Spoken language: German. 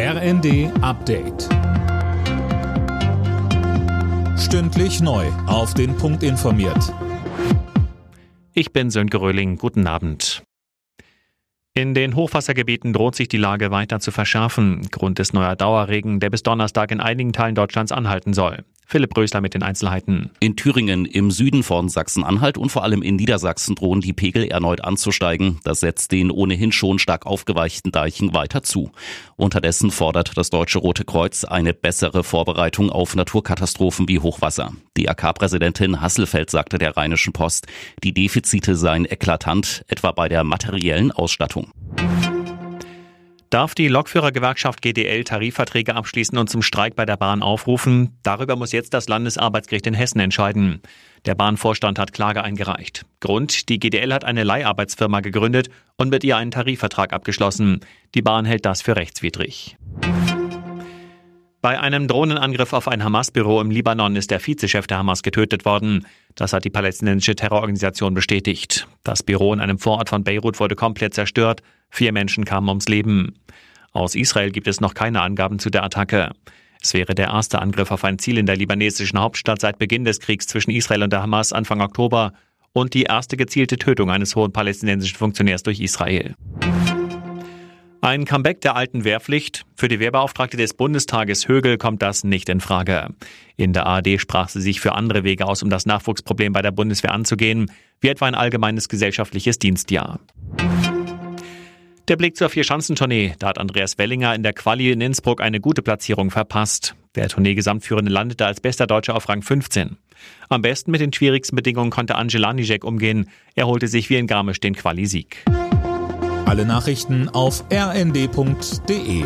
RND Update. Stündlich neu. Auf den Punkt informiert. Ich bin Sönke Röhling. Guten Abend. In den Hochwassergebieten droht sich die Lage weiter zu verschärfen. Grund ist neuer Dauerregen, der bis Donnerstag in einigen Teilen Deutschlands anhalten soll. Philipp Rösler mit den Einzelheiten. In Thüringen, im Süden von Sachsen-Anhalt und vor allem in Niedersachsen drohen die Pegel erneut anzusteigen. Das setzt den ohnehin schon stark aufgeweichten Deichen weiter zu. Unterdessen fordert das Deutsche Rote Kreuz eine bessere Vorbereitung auf Naturkatastrophen wie Hochwasser. Die AK-Präsidentin Hasselfeld sagte der Rheinischen Post, die Defizite seien eklatant, etwa bei der materiellen Ausstattung. Darf die Lokführergewerkschaft GDL Tarifverträge abschließen und zum Streik bei der Bahn aufrufen? Darüber muss jetzt das Landesarbeitsgericht in Hessen entscheiden. Der Bahnvorstand hat Klage eingereicht. Grund, die GDL hat eine Leiharbeitsfirma gegründet und mit ihr einen Tarifvertrag abgeschlossen. Die Bahn hält das für rechtswidrig. Bei einem Drohnenangriff auf ein Hamas-Büro im Libanon ist der Vizechef der Hamas getötet worden. Das hat die palästinensische Terrororganisation bestätigt. Das Büro in einem Vorort von Beirut wurde komplett zerstört. Vier Menschen kamen ums Leben. Aus Israel gibt es noch keine Angaben zu der Attacke. Es wäre der erste Angriff auf ein Ziel in der libanesischen Hauptstadt seit Beginn des Kriegs zwischen Israel und der Hamas Anfang Oktober und die erste gezielte Tötung eines hohen palästinensischen Funktionärs durch Israel. Ein Comeback der alten Wehrpflicht. Für die Wehrbeauftragte des Bundestages Högel kommt das nicht in Frage. In der ARD sprach sie sich für andere Wege aus, um das Nachwuchsproblem bei der Bundeswehr anzugehen, wie etwa ein allgemeines gesellschaftliches Dienstjahr. Der Blick zur Vierschanzentournee. Da hat Andreas Wellinger in der Quali in Innsbruck eine gute Platzierung verpasst. Der Tournee-Gesamtführende landete als bester Deutscher auf Rang 15. Am besten mit den schwierigsten Bedingungen konnte Angela Nijek umgehen. Er holte sich wie in Garmisch den Quali-Sieg. Alle Nachrichten auf rnd.de